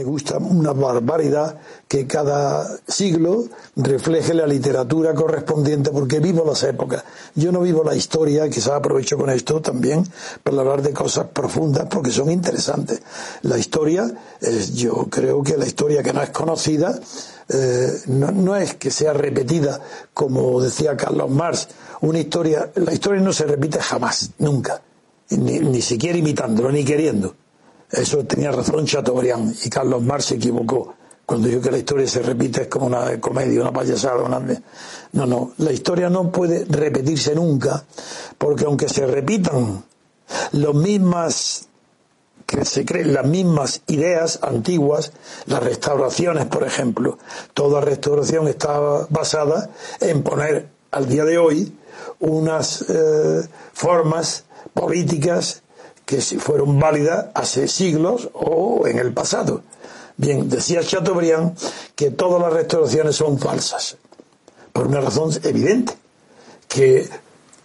Me gusta una barbaridad que cada siglo refleje la literatura correspondiente porque vivo las épocas. Yo no vivo la historia, quizás aprovecho con esto también para hablar de cosas profundas porque son interesantes. La historia, yo creo que la historia que no es conocida eh, no, no, es que sea repetida como decía Carlos Marx. Una historia, la historia no se repite jamás, nunca, ni, ni siquiera imitándolo, ni queriendo. Eso tenía razón Chateaubriand y Carlos Marx se equivocó cuando dijo que la historia se repite es como una comedia, una payasada. Una... No, no, la historia no puede repetirse nunca porque aunque se repitan las mismas que se creen las mismas ideas antiguas, las restauraciones, por ejemplo, toda restauración estaba basada en poner al día de hoy unas eh, formas políticas que fueron válidas hace siglos o en el pasado. Bien, decía Chateaubriand que todas las restauraciones son falsas, por una razón evidente, que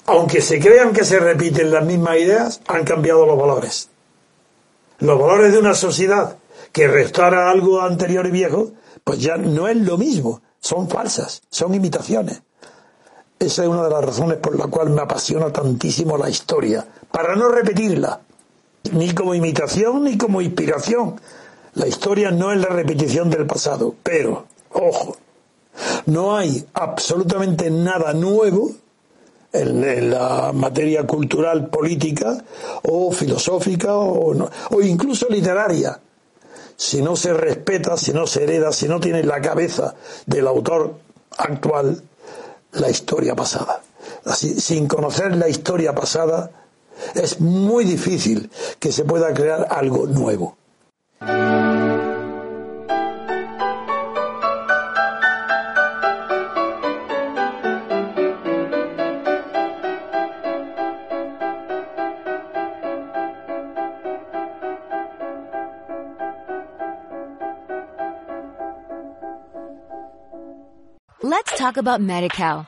aunque se crean que se repiten las mismas ideas, han cambiado los valores. Los valores de una sociedad que restaura algo anterior y viejo, pues ya no es lo mismo, son falsas, son imitaciones. Esa es una de las razones por la cual me apasiona tantísimo la historia, para no repetirla ni como imitación ni como inspiración. La historia no es la repetición del pasado, pero, ojo, no hay absolutamente nada nuevo en, la materia cultural, política o filosófica o, incluso literaria. Si no se respeta, si no se hereda, si no tiene la cabeza del autor actual la historia pasada. Así, sin conocer la historia pasada, es muy difícil que se pueda crear algo nuevo. Let's talk about MediCal.